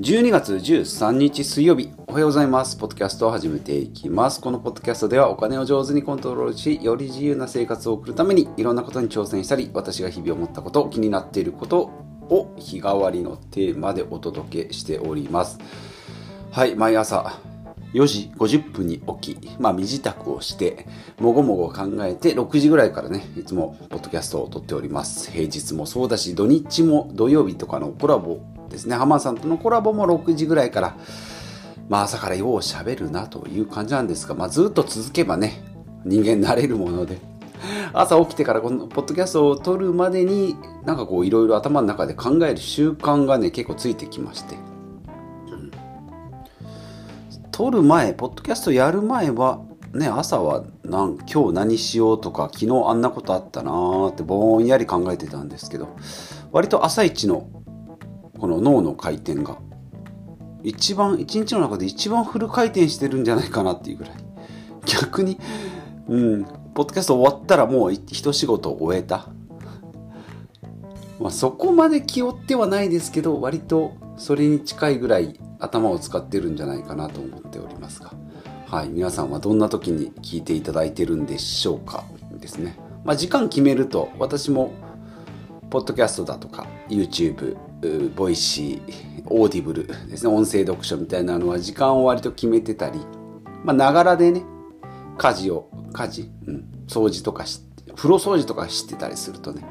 12月13日水曜日、おはようございます。ポッドキャストを始めていきます。このポッドキャストではお金を上手にコントロールし、より自由な生活を送るためにいろんなことに挑戦したり、私が日々思ったこと、気になっていることを日替わりのテーマでお届けしております。はい、毎朝4時50分に起き、まあ身支度をして、もごもご考えて、6時ぐらいからね、いつもポッドキャストを撮っております。平日もそうだし、土日も土曜日とかのコラボですね、浜さんとのコラボも6時ぐらいから、まあ朝からよう喋るなという感じなんですが、まあずっと続けばね、人間慣れるもので、朝起きてからこのポッドキャストを撮るまでに、なんかこういろいろ頭の中で考える習慣がね、結構ついてきまして、撮る前、ポッドキャストやる前は、ね、朝はなん今日何しようとか、昨日あんなことあったなーってぼんやり考えてたんですけど、割と朝一のこの脳の回転が、一番、一日の中で一番フル回転してるんじゃないかなっていうぐらい。逆に、うん、ポッドキャスト終わったらもう一仕事終えた。まあ、そこまで気負ってはないですけど、割とそれに近いぐらい頭を使ってるんじゃないかなと思っておりますが、はい、皆さんはどんな時に聞いていただいてるんでしょうか？ですね。まあ、時間決めると、私も、ポッドキャストだとか、YouTube、ボイシー、オーディブルですね、音声読書みたいなのは時間を割と決めてたり、まあ、ながらでね、家事を、家事、うん、掃除とかし、風呂掃除とかしてたりするとね、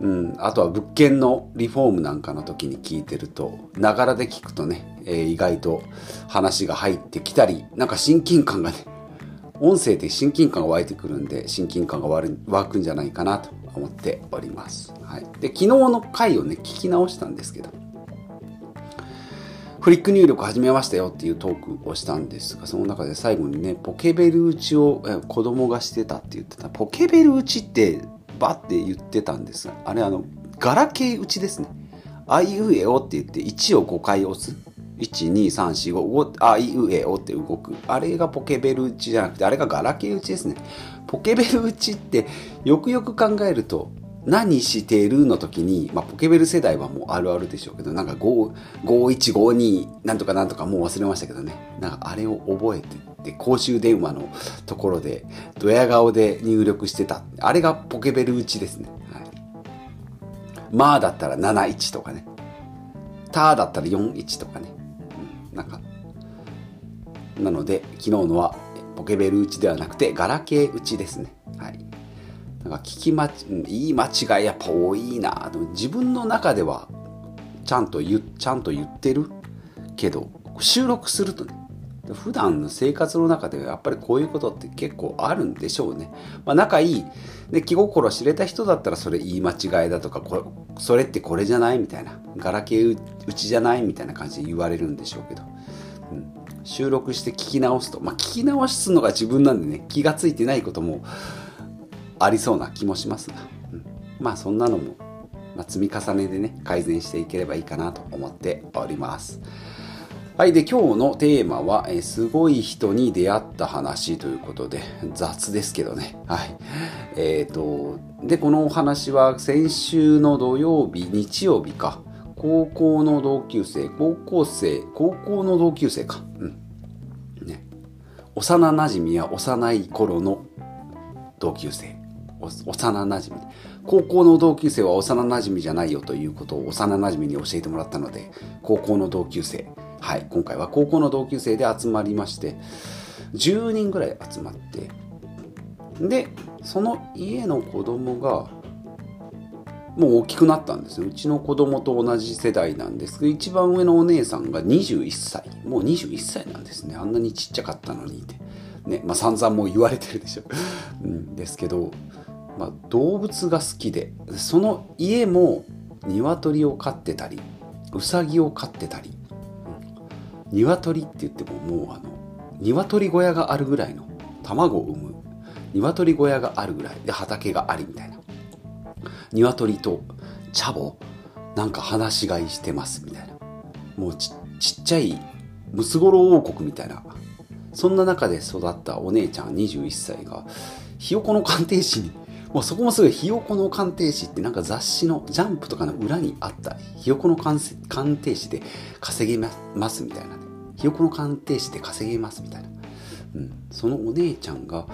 うん、あとは物件のリフォームなんかの時に聞いてると、ながらで聞くとね、えー、意外と話が入ってきたり、なんか親近感がね、音声で親近感が湧いてくるんで、親近感が湧くんじゃないかなと思っております。はい。で、昨日の回をね、聞き直したんですけど、フリック入力始めましたよっていうトークをしたんですが、その中で最後にね、ポケベル打ちを子供がしてたって言ってた。ポケベル打ちってバッて言ってたんですが、あれあの、ガラケー打ちですね。あいうえおって言って1を5回押す。1、2、3、4、5、5、あいうえおって動く。あれがポケベル打ちじゃなくて、あれがガラケー打ちですね。ポケベル打ちって、よくよく考えると、何してるの時に、まあ、ポケベル世代はもうあるあるでしょうけど、なんか5、5152なんとかなんとかもう忘れましたけどね。なんかあれを覚えてって、公衆電話のところで、ドヤ顔で入力してた。あれがポケベル打ちですね。はい。まあだったら71とかね。ただったら41とかね。なんか。なので、昨日のはポケベル打ちではなくて、ガラケー打ちですね。はい。なんか聞きまち、言い間違いやっぱ多いな自分の中ではちゃんと言ちゃんと言ってるけど収録するとね普段の生活の中ではやっぱりこういうことって結構あるんでしょうね。まあ、仲いい、で気心知れた人だったらそれ言い間違いだとかこれそれってこれじゃないみたいなガラケーうちじゃないみたいな感じで言われるんでしょうけど、うん、収録して聞き直すとまあ聞き直すのが自分なんでね気がついてないこともありそうな気もしますが、うん、まあそんなのも、まあ、積み重ねでね改善していければいいかなと思っております。はいで今日のテーマはえすごい人に出会った話ということで雑ですけどね。はい。えっ、ー、とでこのお話は先週の土曜日日曜日か。高校の同級生高校生高校の同級生か。うん。ね。幼なじみや幼い頃の同級生。幼なじみ高校の同級生は幼なじみじゃないよということを幼なじみに教えてもらったので高校の同級生。はい今回は高校の同級生で集まりまして10人ぐらい集まってでその家の子供がもう大きくなったんですよ。うちの子供と同じ世代なんですけど一番上のお姉さんが21歳。もう21歳なんですね。あんなにちっちゃかったのにって。ねまあ散々もう言われてるでしょ、うん、ですけどまあ、動物が好きでその家も鶏を飼ってたりうさぎを飼ってたり、鶏って言ってももうあの鶏小屋があるぐらいの卵を産む。鶏小屋があるぐらい。で畑がありみたいな。鶏と茶母なんか放し飼いしてますみたいな。もうちちっちゃいムツゴロウ王国みたいな。そんな中で育ったお姉ちゃん21歳がひよこの鑑定士にもうそこもすごいひよこの鑑定士ってなんか雑誌のジャンプとかの裏にあった。ひよこの鑑定士で稼げますみたいな。ねひよこの鑑定士で稼げますみたいな、うん、そのお姉ちゃんが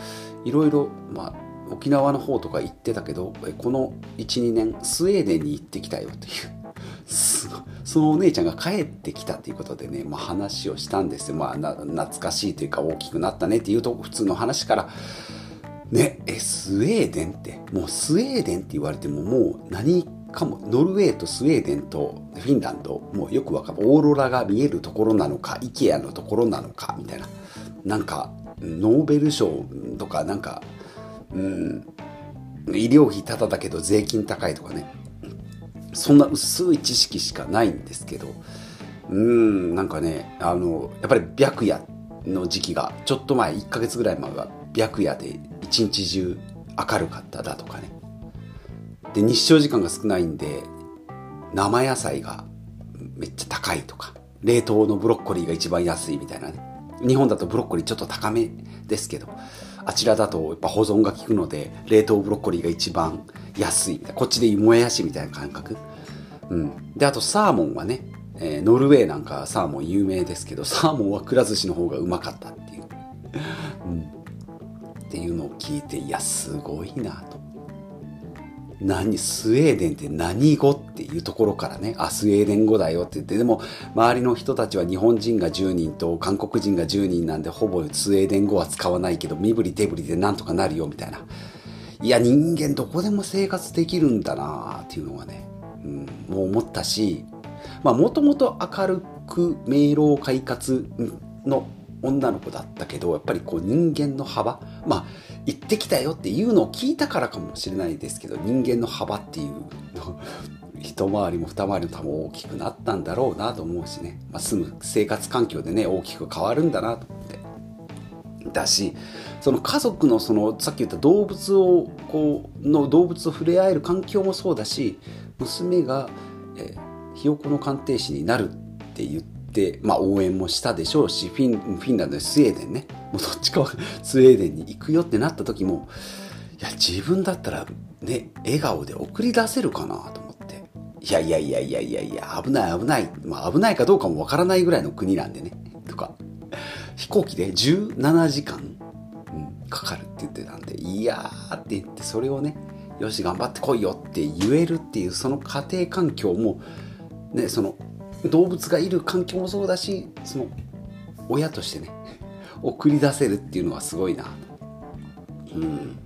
いろいろまあ沖縄の方とか行ってたけどこの12年スウェーデンに行ってきたよという。そのお姉ちゃんが帰ってきたということでね、まあ、話をしたんですよ、まあ、懐かしいというか大きくなったねっていうと普通の話からねえスウェーデンってもうスウェーデンって言われてももう何かもノルウェーとスウェーデンとフィンランドもうよくわかるオーロラが見えるところなのか IKEA のところなのかみたいな。なんかノーベル賞とかなんかうん医療費タダだけど税金高いとかね。そんな薄い知識しかないんですけどうんなんかねあのやっぱり白夜の時期がちょっと前1ヶ月ぐらい前は白夜で一日中明るかっただとかね。で日照時間が少ないんで生野菜がめっちゃ高いとか冷凍のブロッコリーが一番安いみたいなね。日本だとブロッコリーちょっと高めですけどあちらだとやっぱ保存が効くので冷凍ブロッコリーが一番安いみたいな。こっちでもやしみたいな感覚。うん。であとサーモンはね、えー、ノルウェーなんかサーモン有名ですけどサーモンはくら寿司の方がうまかったっていう、うん、っていうのを聞いていやすごいなと。何スウェーデンって何語っていうところからね。あスウェーデン語だよって言って。でも周りの人たちは日本人が10人と韓国人が10人なんでほぼスウェーデン語は使わないけど身振り手振りでなんとかなるよみたいな。いや人間どこでも生活できるんだなっていうのがね、うん、もう思ったしまあもともと明るく明朗快活の女の子だったけどやっぱりこう人間の幅まあ行ってきたよっていうのを聞いたからかもしれないですけど人間の幅っていう一回りも二回りも多分大きくなったんだろうなと思うしね、まあ、住む生活環境でね大きく変わるんだなと思って。だしその家族のそのさっき言った動物をこうの動物と触れ合える環境もそうだし娘が、えひよこの鑑定士になるって言って、まあ、応援もしたでしょうしフィンフィンランドでスウェーデンね。もうどっちかは スウェーデンに行くよってなった時もいや自分だったらね笑顔で送り出せるかなと思って。いやいやいやいやいやいや危ない危ない、まあ、危ないかどうかもわからないぐらいの国なんでね。とか。飛行機で17時間、うん、かかるって言ってたんでいやーって言ってそれをねよし頑張ってこいよって言えるっていうその家庭環境もねその動物がいる環境もそうだしその親としてね送り出せるっていうのはすごいな。うん。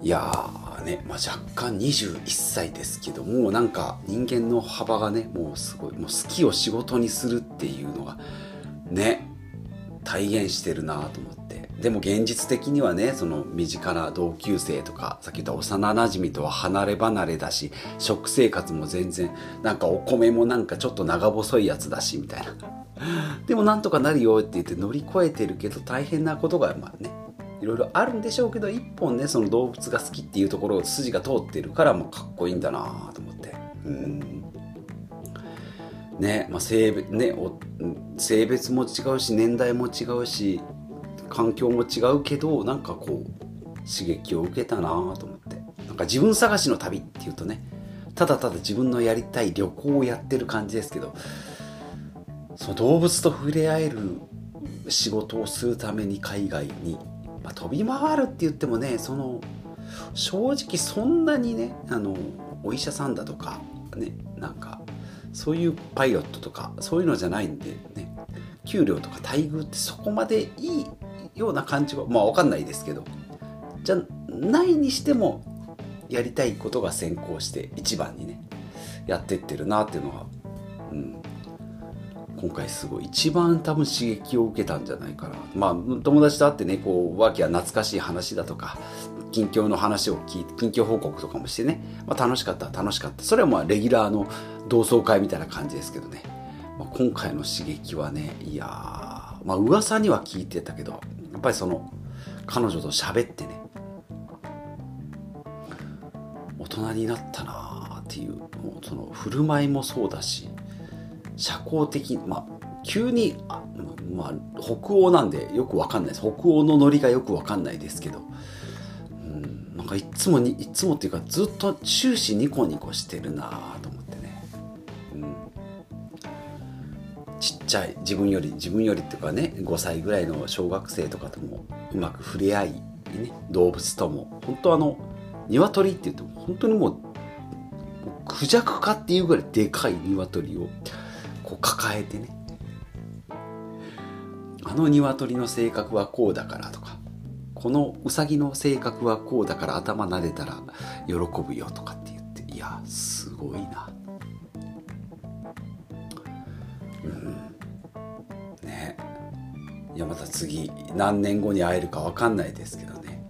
いやーね、まあ、若干21歳ですけどもなんか人間の幅がねもうすごいもう好きを仕事にするっていうのがね体現してるなと思ってでも現実的にはねその身近な同級生とかさっき言った幼なじみとは離れ離れだし食生活も全然なんかお米もなんかちょっと長細いやつだしみたいな。でもなんとかなるよって言って乗り越えてるけど大変なことがまあねいろいろあるんでしょうけど一本ねその動物が好きっていうところを筋が通ってるからもうかっこいいんだなと思って。うん。ね、まあ、性別ね性別も違うし年代も違うし環境も違うけどなんかこう刺激を受けたなと思って。なんか自分探しの旅っていうとねただただ自分のやりたい旅行をやってる感じですけどその動物と触れ合える仕事をするために海外に、まあ、飛び回るって言ってもねその正直そんなにねあのお医者さんだとかねなんかそういうパイロットとかそういうのじゃないんでね給料とか待遇ってそこまでいいような感じはまあ分かんないですけど。じゃないにしてもやりたいことが先行して一番にねやってってるなっていうのは、うん、今回すごい一番多分刺激を受けたんじゃないかな。まあ友達と会ってねこうわけは懐かしい話だとか近況の話を聞いて近況報告とかもしてね、まあ、楽しかった楽しかった。それはまあレギュラーの同窓会みたいな感じですけどね、まあ、今回の刺激はねいやまあ噂には聞いてたけどやっぱりその彼女と喋ってね大人になったなっていうもうその振る舞いもそうだし社交的まあ急にあまあ北欧なんでよくわかんないです。北欧のノリがよくわかんないですけど、うん、なんかいつもにいつもっていうかずっと終始ニコニコしてるなと思ちっちゃい自分より自分よりっていうかね5歳ぐらいの小学生とかともうまく触れ合い、ね、動物とも本当あの鶏って言っても本当にもうクジャクかっていうぐらいでかい鶏をこう抱えてね。あの鶏の性格はこうだからとかこのウサギの性格はこうだから頭撫でたら喜ぶよとかって言っていやすごいな。ね。いやまた次何年後に会えるか分かんないですけどね。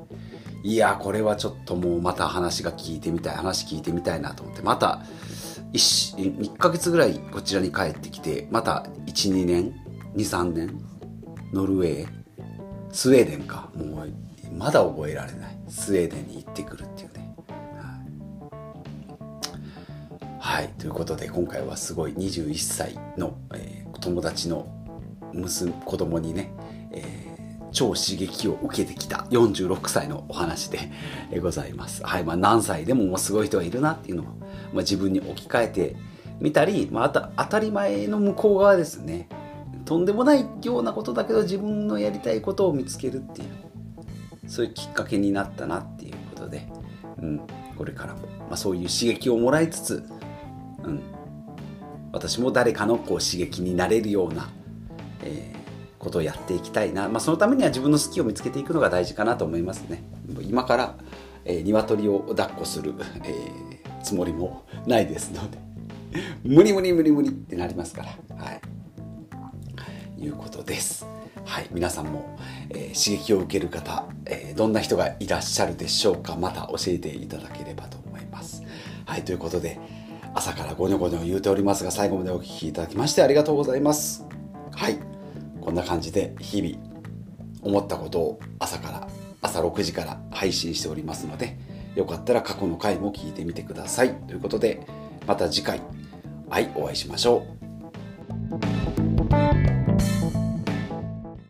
いやこれはちょっともうまた話が聞いてみたい話聞いてみたいなと思って。また 1, 1ヶ月ぐらいこちらに帰ってきてまた12年23年ノルウェースウェーデンか。もうまだ覚えられない。スウェーデンに行ってくるって。はい、ということで今回はすごい21歳の、えー、友達の娘子供にね、えー、超刺激を受けてきた46歳のお話でございます。はい、まあ何歳でももうすごい人がいるなっていうのを、まあ、自分に置き換えてみたり、まあ、あた当たり前の向こう側ですね。とんでもないようなことだけど自分のやりたいことを見つけるっていうそういうきっかけになったなっていうことで、うん、これからも、まあ、そういう刺激をもらいつつ、うん、私も誰かのこう刺激になれるような、えー、ことをやっていきたいな、まあ、そのためには自分の好きを見つけていくのが大事かなと思いますね。今から、えー、鶏を抱っこする、えー、つもりもないですので。無理無理無理無理ってなりますから。はい。いうことです。はい、皆さんも、えー、刺激を受ける方、えー、どんな人がいらっしゃるでしょうか。また教えていただければと思います。はい、ということで朝からごにょごにょ言うておりますが最後までお聴きいただきましてありがとうございます。はい、こんな感じで日々思ったことを朝から朝6時から配信しておりますのでよかったら過去の回も聞いてみてください。ということでまた次回はいお会いしましょう。